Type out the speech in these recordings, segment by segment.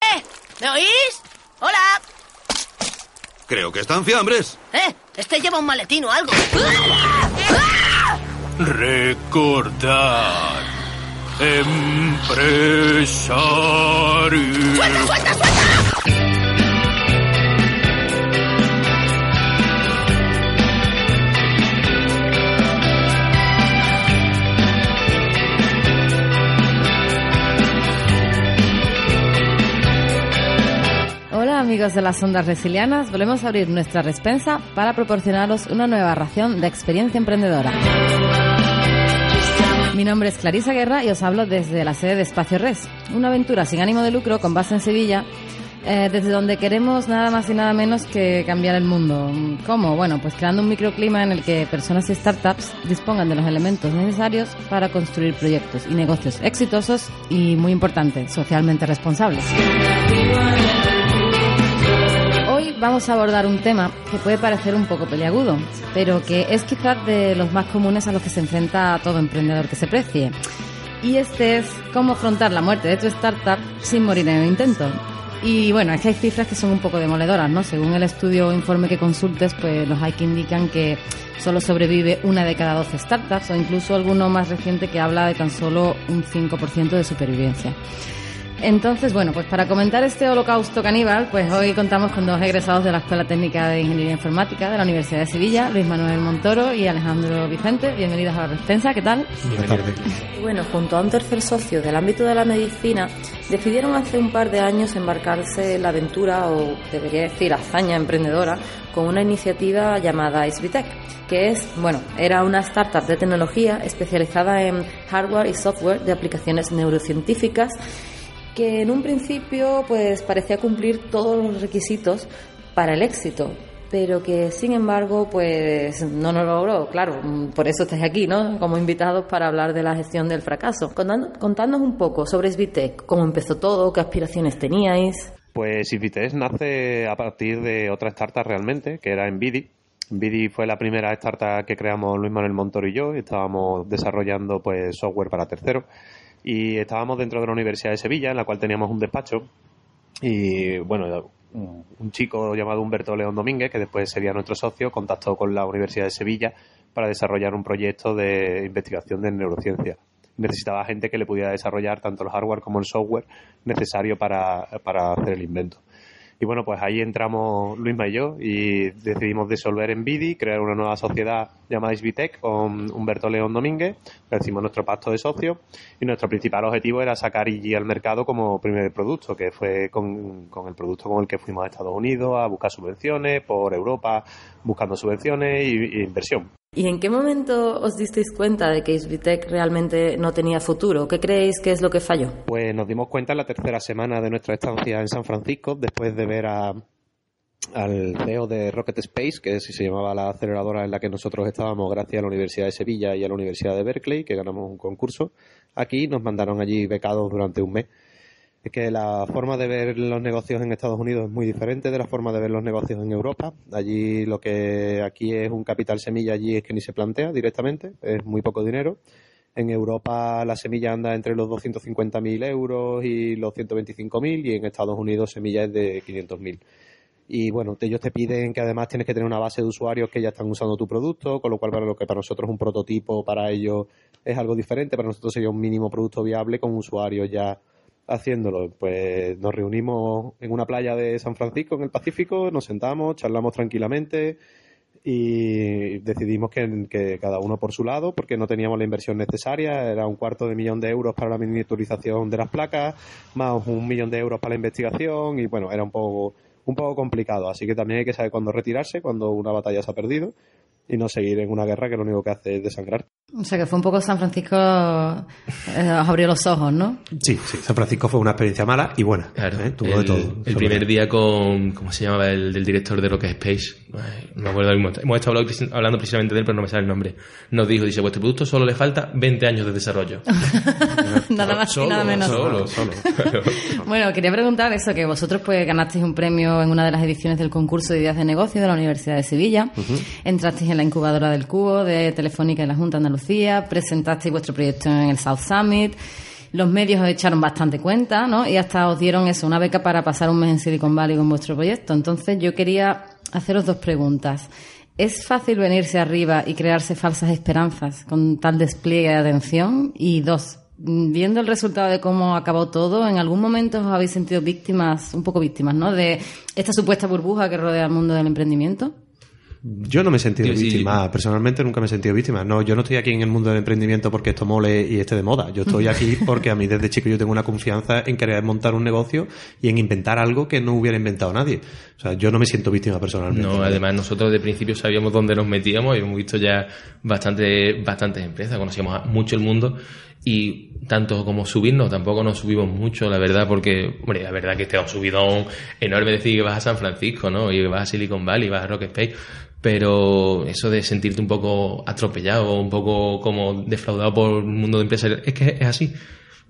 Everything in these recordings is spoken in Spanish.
¡Eh! ¿Me oís? ¡Hola! Creo que están fiambres. ¡Eh! Este lleva un maletín o algo. Recordar. Empresario. ¡Suelta, suelta, suelta! Amigos de las ondas resilianas, volvemos a abrir nuestra respensa para proporcionaros una nueva ración de experiencia emprendedora. Mi nombre es Clarisa Guerra y os hablo desde la sede de Espacio Res, una aventura sin ánimo de lucro con base en Sevilla, eh, desde donde queremos nada más y nada menos que cambiar el mundo. ¿Cómo? Bueno, pues creando un microclima en el que personas y startups dispongan de los elementos necesarios para construir proyectos y negocios exitosos y, muy importante, socialmente responsables. Vamos a abordar un tema que puede parecer un poco peliagudo, pero que es quizás de los más comunes a los que se enfrenta todo emprendedor que se precie. Y este es cómo afrontar la muerte de tu startup sin morir en el intento. Y bueno, es que hay cifras que son un poco demoledoras, ¿no? Según el estudio o informe que consultes, pues los hay que indican que solo sobrevive una de cada 12 startups o incluso alguno más reciente que habla de tan solo un 5% de supervivencia. Entonces, bueno, pues para comentar este holocausto caníbal, pues hoy contamos con dos egresados de la Escuela Técnica de Ingeniería Informática de la Universidad de Sevilla, Luis Manuel Montoro y Alejandro Vicente. Bienvenidos a la Respensa, ¿qué tal? Bueno, junto a un tercer socio del ámbito de la medicina, decidieron hace un par de años embarcarse en la aventura, o debería decir hazaña emprendedora, con una iniciativa llamada Isbitec, que es, bueno, era una startup de tecnología especializada en hardware y software de aplicaciones neurocientíficas que en un principio pues parecía cumplir todos los requisitos para el éxito, pero que sin embargo pues no nos logró, claro, por eso estáis aquí, ¿no? Como invitados para hablar de la gestión del fracaso. Contadnos un poco sobre Svitec, cómo empezó todo, qué aspiraciones teníais. Pues Invitec nace a partir de otra startup realmente, que era Envidi. Envidi fue la primera startup que creamos Luis Manuel Montoro y yo, y estábamos desarrollando pues software para terceros y estábamos dentro de la Universidad de Sevilla, en la cual teníamos un despacho. Y bueno, un, chico llamado Humberto León Domínguez, que después sería nuestro socio, contactó con la Universidad de Sevilla para desarrollar un proyecto de investigación de neurociencia. Necesitaba gente que le pudiera desarrollar tanto el hardware como el software necesario para, para hacer el invento. Y bueno, pues ahí entramos Luisma y yo y decidimos disolver Envidi, crear una nueva sociedad llamada Isbitec con Humberto León Domínguez, hicimos nuestro pacto de socios y nuestro principal objetivo era sacar IG al mercado como primer producto, que fue con, con el producto con el que fuimos a Estados Unidos a buscar subvenciones, por Europa buscando subvenciones y inversión. ¿Y en qué momento os disteis cuenta de que Isbitec realmente no tenía futuro? ¿Qué creéis que es lo que falló? Pues nos dimos cuenta en la tercera semana de nuestra estancia en San Francisco, después de ver a, al CEO de Rocket Space, que se llamaba la aceleradora en la que nosotros estábamos gracias a la Universidad de Sevilla y a la Universidad de Berkeley, que ganamos un concurso. Aquí nos mandaron allí becados durante un mes. Es que la forma de ver los negocios en Estados Unidos es muy diferente de la forma de ver los negocios en Europa. Allí lo que aquí es un capital semilla, allí es que ni se plantea directamente, es muy poco dinero. En Europa la semilla anda entre los 250.000 euros y los 125.000 y en Estados Unidos semilla es de 500.000. Y bueno, ellos te piden que además tienes que tener una base de usuarios que ya están usando tu producto, con lo cual para lo que para nosotros es un prototipo, para ellos es algo diferente, para nosotros sería un mínimo producto viable con usuarios ya haciéndolo. Pues nos reunimos en una playa de San Francisco, en el Pacífico, nos sentamos, charlamos tranquilamente y decidimos que, que, cada uno por su lado, porque no teníamos la inversión necesaria, era un cuarto de millón de euros para la miniaturización de las placas, más un millón de euros para la investigación y bueno, era un poco, un poco complicado, así que también hay que saber cuándo retirarse, cuando una batalla se ha perdido. y no seguir en una guerra que lo único que hace es desangrar. O sea que fue un poco San Francisco, eh, os abrió los ojos, ¿no? Sí, sí, San Francisco fue una experiencia mala y buena. Claro, ¿eh? Tuvo el, de todo. el primer día con, ¿cómo se llamaba? El del director de Rocket Space. Ay, no me acuerdo del mismo. Hemos estado hablando, hablando precisamente de él, pero no me sale el nombre. Nos dijo, dice, vuestro producto solo le falta 20 años de desarrollo. nada más Solo, y nada menos. Solo, Solo. Bueno, quería preguntar eso, que vosotros pues ganasteis un premio en una de las ediciones del concurso de ideas de negocio de la Universidad de Sevilla, entrasteis en la incubadora del Cubo de Telefónica en la Junta de Andalucía, presentasteis vuestro proyecto en el South Summit, los medios os echaron bastante cuenta, ¿no? Y hasta os dieron eso, una beca para pasar un mes en Silicon Valley con vuestro proyecto. Entonces yo quería haceros dos preguntas. ¿Es fácil venirse arriba y crearse falsas esperanzas con tal despliegue de atención? Y dos, viendo el resultado de cómo acabó todo, ¿en algún momento os habéis sentido víctimas, un poco víctimas, ¿no? De esta supuesta burbuja que rodea el mundo del emprendimiento. Yo no me he sentido víctima, personalmente nunca me he sentido víctima. No, yo no estoy aquí en el mundo del emprendimiento porque esto mole y esté de moda. Yo estoy aquí porque a mí desde chico yo tengo una confianza en querer montar un negocio y en inventar algo que no hubiera inventado nadie. O sea, yo no me siento víctima personalmente. No, además nosotros de principio sabíamos dónde nos metíamos y hemos visto ya bastante, bastantes empresas, conocíamos a mucho el mundo y tanto como subirnos, tampoco nos subimos mucho, la verdad, porque, hombre, la verdad que este es un subidón enorme decir que vas a San Francisco, ¿no? Y que vas a Silicon Valley, vas a Rock Space, pero eso de sentirte un poco atropellado, un poco como defraudado por el mundo de empresas, es que es así.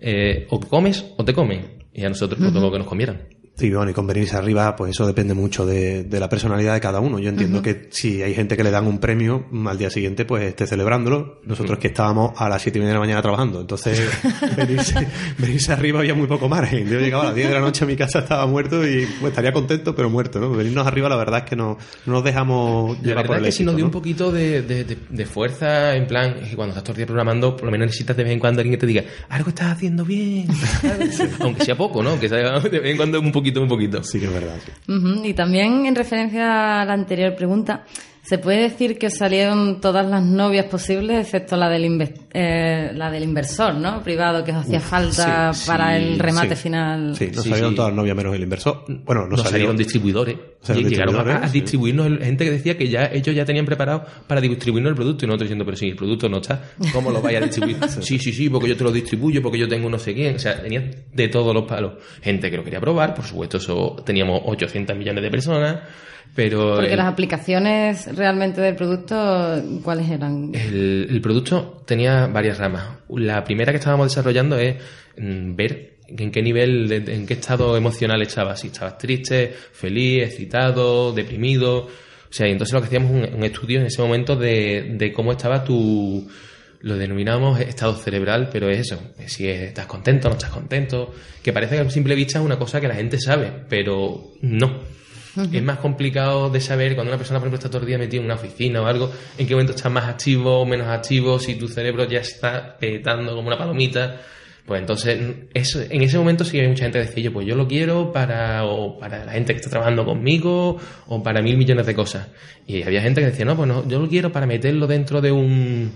Eh, o comes o te comen. Y a nosotros nos tocó que nos comieran. Sí, bueno, y con venirse arriba, pues eso depende mucho de, de la personalidad de cada uno. Yo entiendo que si hay gente que le dan un premio, al día siguiente, pues esté celebrándolo. Nosotros que estábamos a las siete y media de la mañana trabajando. Entonces, venirse, venirse arriba había muy poco margen. Yo llegaba a las 10 de la noche a mi casa, estaba muerto y pues, estaría contento, pero muerto, ¿no? Venirnos arriba, la verdad es que no, no nos dejamos La llevar por verdad el es que sí nos dio ¿no? un poquito de, de- de- de fuerza, en plan, es que cuando estás todo el día programando, por lo menos necesitas de vez en cuando alguien que te diga, algo estás haciendo bien. Aunque sea poco, ¿no? Que sea de vez en cuando un poquito, un poquito. Sí que es verdad, sí. Y también en referencia a la anterior pregunta, ¿se puede decir que os salieron todas las novias posibles, excepto la del, eh, la del inversor, ¿no? Privado, que os hacía falta sí, para sí, el remate sí. final. Sí, Sí, salieron sí. todas las novias menos el inversor. Bueno, Nos salió- salieron distribuidores. Salieron y llegaron a, distribuidores, a sí. distribuirnos gente que decía que ya ellos ya tenían preparado para distribuirnos el producto y nosotros diciendo, pero si el producto no está, ¿cómo lo vais a distribuir? sí, sí, sí, porque yo te lo distribuyo, porque yo tengo no sé quién. O sea, tenía de todos los palos. Gente que lo quería probar, por supuesto, eso teníamos 800 millones de personas, pero Porque el, las aplicaciones realmente del producto, ¿cuáles eran? el- el producto tenía varias ramas. La primera que estábamos desarrollando es mm, ver en qué nivel, en qué estado emocional estabas. Si estabas triste, feliz, excitado, deprimido. O sea, y entonces lo que hacíamos un, un estudio en ese momento de, de cómo estaba tu, lo denominamos estado cerebral, pero es eso, si estás contento, no estás contento, que parece que a simple vista es una cosa que la gente sabe, pero no. Es más complicado de saber cuando una persona, por ejemplo, está todo el día metida en una oficina o algo, en qué momento estás más activo o menos activo, si tu cerebro ya está petando como una palomita. Pues entonces, eso, en ese momento sí que hay mucha gente que decía, yo, pues yo lo quiero para, o para la gente que está trabajando conmigo, o para mil millones de cosas. Y había gente que decía, no, pues no, yo lo quiero para meterlo dentro de un,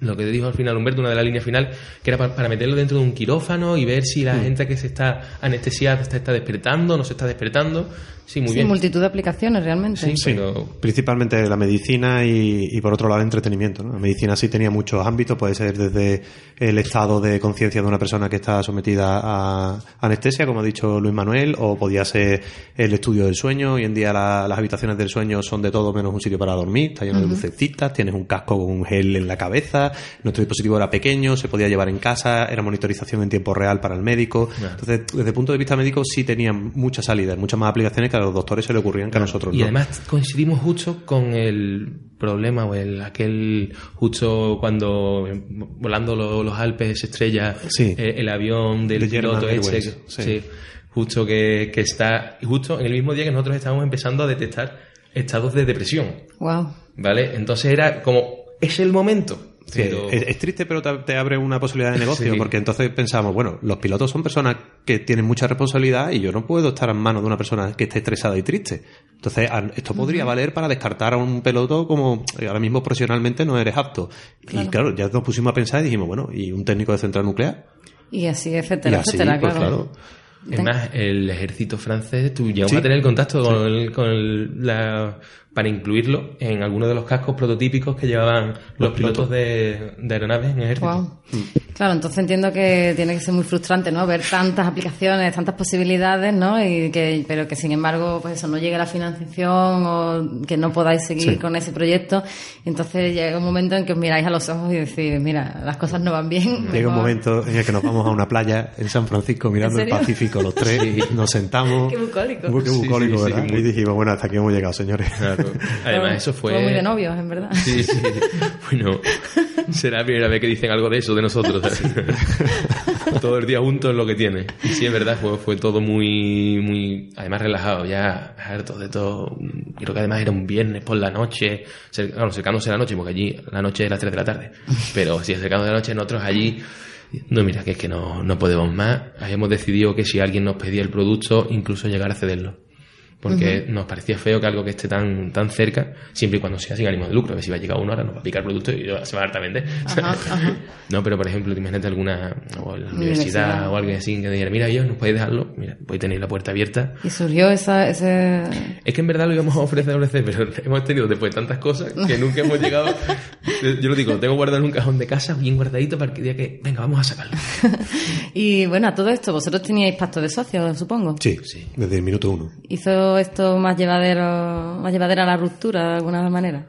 lo que te dijo al final Humberto, una de las líneas final, que era para, para meterlo dentro de un quirófano y ver si la gente que se está anestesiada está, está despertando, no se está despertando. Sí, muy sí, bien. multitud de aplicaciones realmente. Sí, Sí, pero principalmente la medicina y, y, por otro lado el entretenimiento. ¿no? La medicina sí tenía muchos ámbitos, puede ser desde el estado de conciencia de una persona que está sometida a anestesia, como ha dicho Luis Manuel, o podía ser el estudio del sueño. Hoy en día la- las habitaciones del sueño son de todo menos un sitio para dormir, está lleno de lucecitas, tienes un casco con un gel en la cabeza, nuestro dispositivo era pequeño, se podía llevar en casa, era monitorización en tiempo real para el médico. Entonces, desde el punto de vista médico sí tenían muchas salidas, muchas más aplicaciones que a los doctores se le ocurrían que a nosotros Y no. además coincidimos justo con el problema o el aquel justo cuando eh, volando lo- los Alpes se estrella Sí. eh, el avión del De piloto ese, Airways, sí. sí. justo que, que está y justo en el mismo día que nosotros estábamos empezando a detectar estados de depresión, Wow. ¿vale? Entonces era como es el momento. Pero- es, es triste, pero te, te abre una posibilidad de negocio, Sí. porque entonces pensamos, bueno, los pilotos son personas que tienen mucha responsabilidad y yo no puedo estar en manos de una persona que esté estresada y triste. Entonces, esto podría valer para descartar a un piloto como eh, ahora mismo profesionalmente no eres apto. Y claro, ya nos pusimos a pensar y dijimos, bueno, ¿y un técnico de central nuclear? Y así, Y etcétera, así, etcétera, pues claro. claro. Es más, el ejército francés, tú llegamos Sí. a tener contacto con, el- con el- la, para incluirlo en algunos de los cascos prototípicos que llevaban los, pilotos de, de, aeronaves en el ejército. Wow. Claro, entonces entiendo que tiene que ser muy frustrante, ¿no? Ver tantas aplicaciones, tantas posibilidades, ¿no? Y que, pero que sin embargo, pues eso, no llegue la financiación o que no podáis seguir con ese proyecto. Entonces llega un momento en que os miráis a los ojos y decís, mira, las cosas no van bien. Llega un momento en el que nos vamos a una playa en San Francisco mirando el Pacífico los tres y nos sentamos. Qué bucólico. Qué bucólico, ¿verdad? Y dijimos, bueno, hasta aquí hemos llegado, señores. Además, eso fue. Muy de novios, en verdad. Sí, sí. Bueno, será la primera vez que dicen algo de eso de nosotros. todo el día juntos es lo que tiene. Y sí, es verdad, fue, fue todo muy, muy, además relajado, ya harto de todo. Creo que además era un viernes por la noche, bueno, acercándose a la noche, porque allí la noche es las 3 de la tarde. Pero sí, acercándose la noche, nosotros allí no, mira, que es que no, no podemos más. Habíamos decidido que si alguien nos pedía el producto, incluso llegar a cederlo porque nos parecía feo que algo que esté tan, tan cerca, siempre y cuando sea sin ánimo de lucro, a ver si va a llegar una hora, nos va a picar el producto y se va a hartamente. no, pero por ejemplo, imagínate alguna, o la universidad, o alguien así que diga, mira, yo, ¿nos podéis dejarlo? Mira, podéis tener la puerta abierta. Y surgió esa, ese... Es que en verdad lo íbamos a ofrecer, a ofrecer, pero hemos tenido después tantas cosas que nunca hemos llegado. yo lo digo, lo tengo guardado en un cajón de casa, bien guardadito, para que diga que, venga, vamos a sacarlo. y bueno, a todo esto, vosotros teníais pacto de socios, supongo. Sí, sí, desde el minuto uno. Hizo esto más llevadero, más llevadera a la ruptura de alguna manera?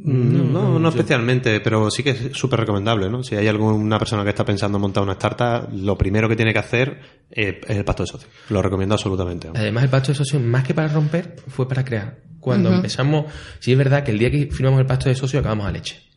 Mm, no, no, especialmente, pero sí que es súper recomendable, ¿no? Si hay alguna persona que está pensando en montar una startup, lo primero que tiene que hacer es, el pacto de socio. Lo recomiendo absolutamente. Además, el pacto de socio, más que para romper, fue para crear. Cuando empezamos, sí es verdad que el día que firmamos el pacto de socio acabamos a leche.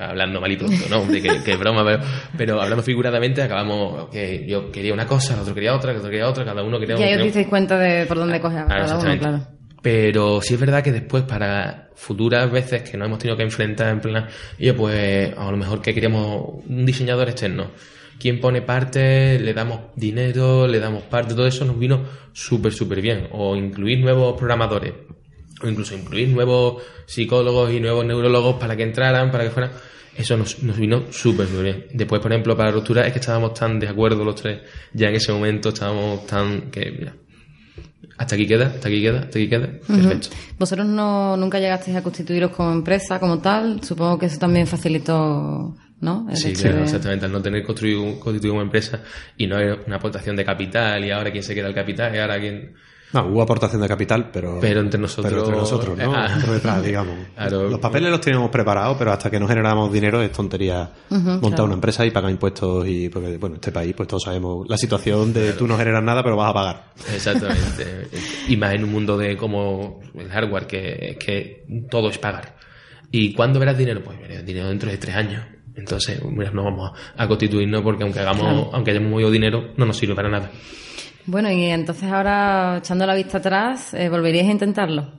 Hablando mal y pronto, ¿no? De que, broma, pero, pero, hablando figuradamente, acabamos que yo quería una cosa, el otro quería otra, el otro quería otra, cada uno quería otra. Y ahí os disteis cuenta de por dónde coger cada uno, claro. Pero sí es verdad que después, para futuras veces que nos hemos tenido que enfrentar en plan, yo pues a lo mejor que queríamos un diseñador externo. Quien pone parte, le damos dinero, le damos parte, todo eso nos vino súper, súper bien. O incluir nuevos programadores o incluso incluir nuevos psicólogos y nuevos neurólogos para que entraran, para que fueran. Eso nos, nos vino súper bien. Después, por ejemplo, para la ruptura es que estábamos tan de acuerdo los tres, ya en ese momento estábamos tan que, mira, hasta aquí queda, hasta aquí queda, hasta aquí queda. Perfecto. Vosotros no, nunca llegasteis a constituiros como empresa, como tal. Supongo que eso también facilitó, ¿no? sí, claro, exactamente. Al no tener construido, constituido como empresa y no hay una aportación de capital y ahora quién se queda el capital y ahora quién no, hubo aportación de capital, pero. Pero entre nosotros. Pero entre nosotros, ¿no? Ah. por detrás, digamos. Los papeles los teníamos preparados, pero hasta que no generamos dinero es tontería montar una empresa y pagar impuestos. y Porque, bueno, este país, pues todos sabemos la situación de tú no generas nada, pero vas a pagar. Exactamente. y más en un mundo de como el hardware, que, que todo es pagar. ¿Y cuándo verás dinero? Pues verás dinero dentro de tres años. Entonces, mira, no vamos a constituirnos porque aunque hagamos, aunque hayamos movido dinero, no nos sirve para nada. Bueno, y entonces ahora, echando la vista atrás, eh, ¿volveríais a intentarlo?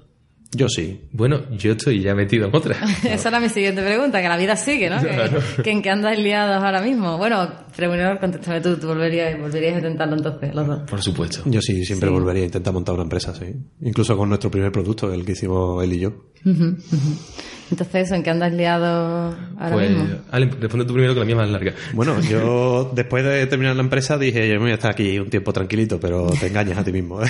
Yo sí. Bueno, yo estoy ya metido en otra. Esa era mi siguiente pregunta, que la vida sigue, ¿no? Que, en qué andáis liados ahora mismo. Bueno, primero contéstame tú, ¿tú volverías, volverías a intentarlo entonces, los dos? Por supuesto. Yo sí, siempre volvería a intentar montar una empresa, sí. Incluso con nuestro primer producto, el que hicimos él y yo. Entonces, ¿en qué andas liado ahora pues, mismo? Ale, responde tú primero que la mía es más larga. Bueno, yo después de terminar la empresa dije, yo me voy a estar aquí un tiempo tranquilito, pero te engañas a ti mismo. ¿eh?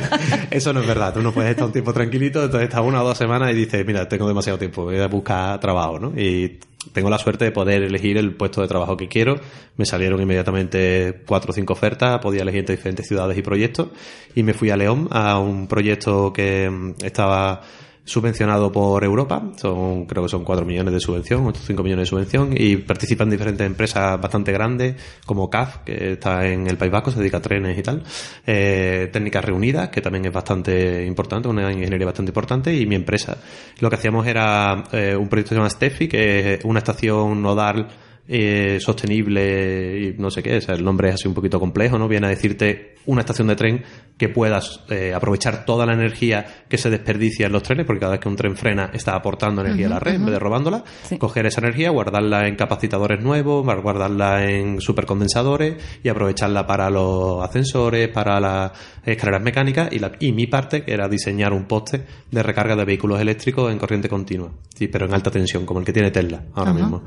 Eso no es verdad, tú no puedes estar un tiempo tranquilito, entonces estás una o dos semanas y dices, mira, tengo demasiado tiempo, voy a buscar trabajo, ¿no? Y tengo la suerte de poder elegir el puesto de trabajo que quiero. Me salieron inmediatamente cuatro o cinco ofertas, podía elegir entre diferentes ciudades y proyectos y me fui a León a un proyecto que mm, estaba subvencionado por Europa, son creo que son 4 millones de subvención, o 5 millones de subvención, y participan diferentes empresas bastante grandes, como CAF, que está en el País Vasco, se dedica a trenes y tal, eh, Técnicas Reunidas, que también es bastante importante, una ingeniería bastante importante, y mi empresa. Lo que hacíamos era eh, un proyecto que se llama Steffi, que es una estación nodal eh, sostenible y no sé qué, o sea, el nombre es así un poquito complejo, ¿no? Viene a decirte una estación de tren que puedas eh, aprovechar toda la energía que se desperdicia en los trenes, porque cada vez que un tren frena está aportando energía a la red en vez de robándola, coger esa energía, guardarla en capacitadores nuevos, guardarla en supercondensadores y aprovecharla para los ascensores, para las escaleras mecánicas y, la, y mi parte, que era diseñar un poste de recarga de vehículos eléctricos en corriente continua, sí, pero en alta tensión, como el que tiene Tesla ahora mismo.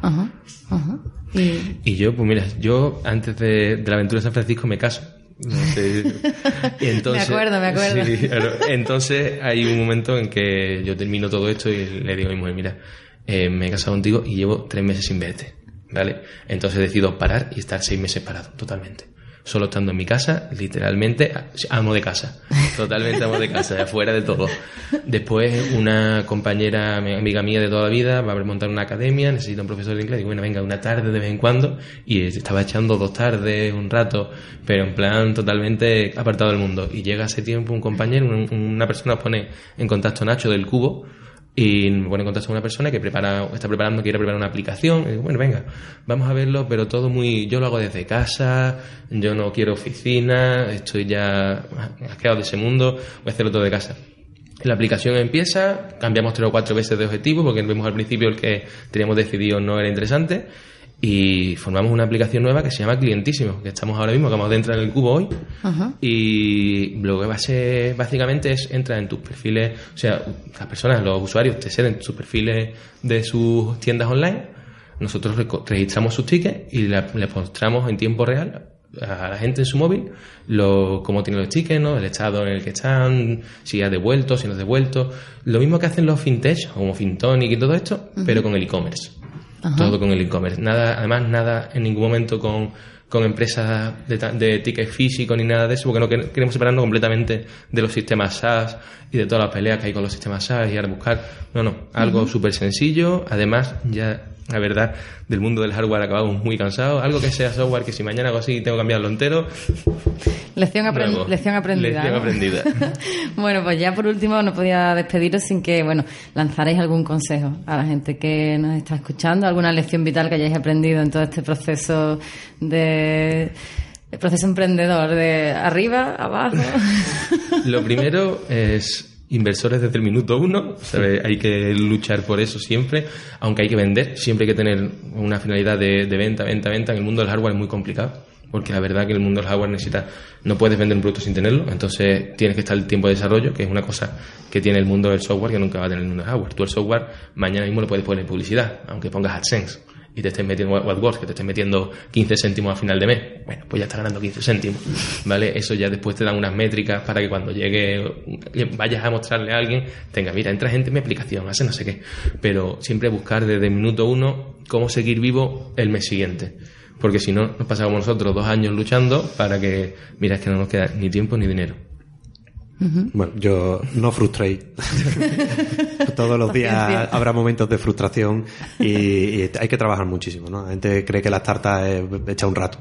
Y... yo, pues mira, yo antes de, la aventura de San Francisco me caso No sé. Y entonces, Me acuerdo, me acuerdo. Sí, claro. Entonces hay un momento en que yo termino todo esto y le digo a mi mujer, mira, eh, me he casado contigo y llevo tres meses sin verte, ¿vale? Entonces decido parar y estar seis meses parado, totalmente. Solo estando en mi casa, literalmente, amo de casa. Totalmente amo de casa, de afuera de todo. Después, una compañera, amiga mía de toda la vida, va a montar una academia, necesita un profesor de inglés. Digo, bueno, venga, una tarde de vez en cuando. Y estaba echando dos tardes, un rato, pero en plan totalmente apartado del mundo. Y llega ese tiempo un compañero, un- una persona pone en contacto Nacho del Cubo, y me pone en contacto con una persona que prepara, está preparando, quiere preparar una aplicación. Y digo, bueno, venga, vamos a verlo, pero todo muy. Yo lo hago desde casa, yo no quiero oficina, estoy ya asqueado de ese mundo, voy a hacerlo todo de casa. La aplicación empieza, cambiamos tres o cuatro veces de objetivo, porque vemos al principio el que teníamos decidido no era interesante, y formamos una aplicación nueva que se llama Clientísimo, que estamos ahora mismo, que acabamos de entrar en el cubo hoy, Ajá. y lo que va a ser básicamente es entrar en tus perfiles, o sea, las personas, los usuarios te ceden sus perfiles de sus tiendas online, nosotros registramos sus tickets y la- le mostramos en tiempo real a la gente en su móvil lo, cómo tienen los tickets, ¿no? el estado en el que están, si ha devuelto, si no ha devuelto. Lo mismo que hacen los fintech, como Fintonic y todo esto, pero con el e-commerce. Todo con el e-commerce. Nada, además, nada en ningún momento con, con empresas de, de tickets físicos ni nada de eso, porque no quer- queremos separarnos completamente de los sistemas SaaS y de todas las peleas que hay con los sistemas SaaS y ahora buscar. No, no, algo súper sencillo. Además, ya, la verdad, del mundo del hardware acabamos muy cansados. Algo que sea software que si mañana hago así tengo que cambiarlo entero. Lección, aprendida. Lección ¿no? aprendida. bueno, pues ya por último no podía despediros sin que, bueno, lanzaréis algún consejo a la gente que nos está escuchando, alguna lección vital que hayáis aprendido en todo este proceso de el proceso emprendedor de arriba, abajo. Lo primero es inversores desde el minuto uno, hay que luchar por eso siempre, aunque hay que vender, siempre hay que tener una finalidad de, de venta, venta, venta. En el mundo del hardware es muy complicado, porque la verdad que el mundo del hardware necesita, no puedes vender un producto sin tenerlo, entonces tienes que estar el tiempo de desarrollo, que es una cosa que tiene el mundo del software que nunca va a tener el mundo del hardware. Tú el software mañana mismo lo puedes poner en publicidad, aunque pongas AdSense y te estés metiendo AdWords, que te estés metiendo 15 céntimos a final de mes, bueno, pues ya estás ganando 15 céntimos, ¿vale? Eso ya después te dan unas métricas para que cuando llegue, vayas a mostrarle a alguien, tenga, mira, entra gente en mi aplicación, hace no sé qué, pero siempre buscar desde minuto uno cómo seguir vivo el mes siguiente. Porque si no, nos pasamos nosotros dos años luchando para que, mira, es que no nos queda ni tiempo ni dinero. Bueno, yo no frustréis. Todos los días habrá momentos de frustración y, y hay que trabajar muchísimo, ¿no? La gente cree que las tartas es echa un rato.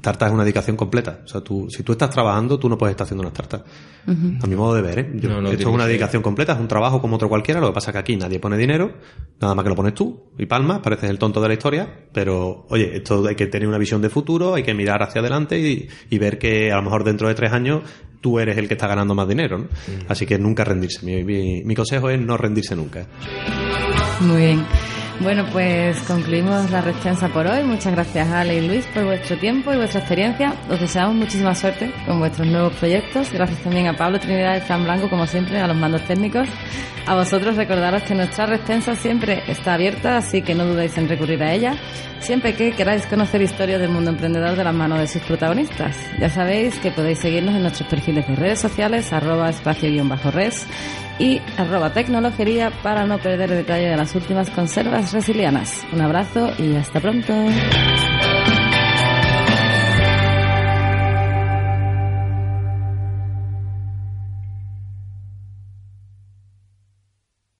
Tartas es una dedicación completa. O sea, tú, si tú estás trabajando, tú no puedes estar haciendo unas tartas. A mi modo de ver, ¿eh? Yo- No, no, esto es una dedicación completa, es un trabajo como otro cualquiera. Lo que pasa es que aquí nadie pone dinero, nada más que lo pones tú y palmas, pareces el tonto de la historia. Pero, oye, esto hay que tener una visión de futuro, hay que mirar hacia adelante y, y ver que a lo mejor dentro de tres años tú eres el que está ganando más dinero, ¿no? Así que nunca rendirse. Mi, mi- mi consejo es no rendirse nunca. Muy bien. Bueno, pues concluimos la respuesta por hoy. Muchas gracias Ale y Luis por vuestro tiempo y vuestra experiencia. Os deseamos muchísima suerte con vuestros nuevos proyectos. Gracias también a Pablo Trinidad y Fran Blanco, como siempre, a los mandos técnicos. A vosotros recordaros que nuestra respuesta siempre está abierta, así que no dudéis en recurrir a ella. Siempre que queráis conocer historias del mundo emprendedor de las manos de sus protagonistas. Ya sabéis que podéis seguirnos en nuestros perfiles de redes sociales, arroba espacio-res y arroba tecnologería para no perder detalle de las últimas conservas resilianas. Un abrazo y hasta pronto.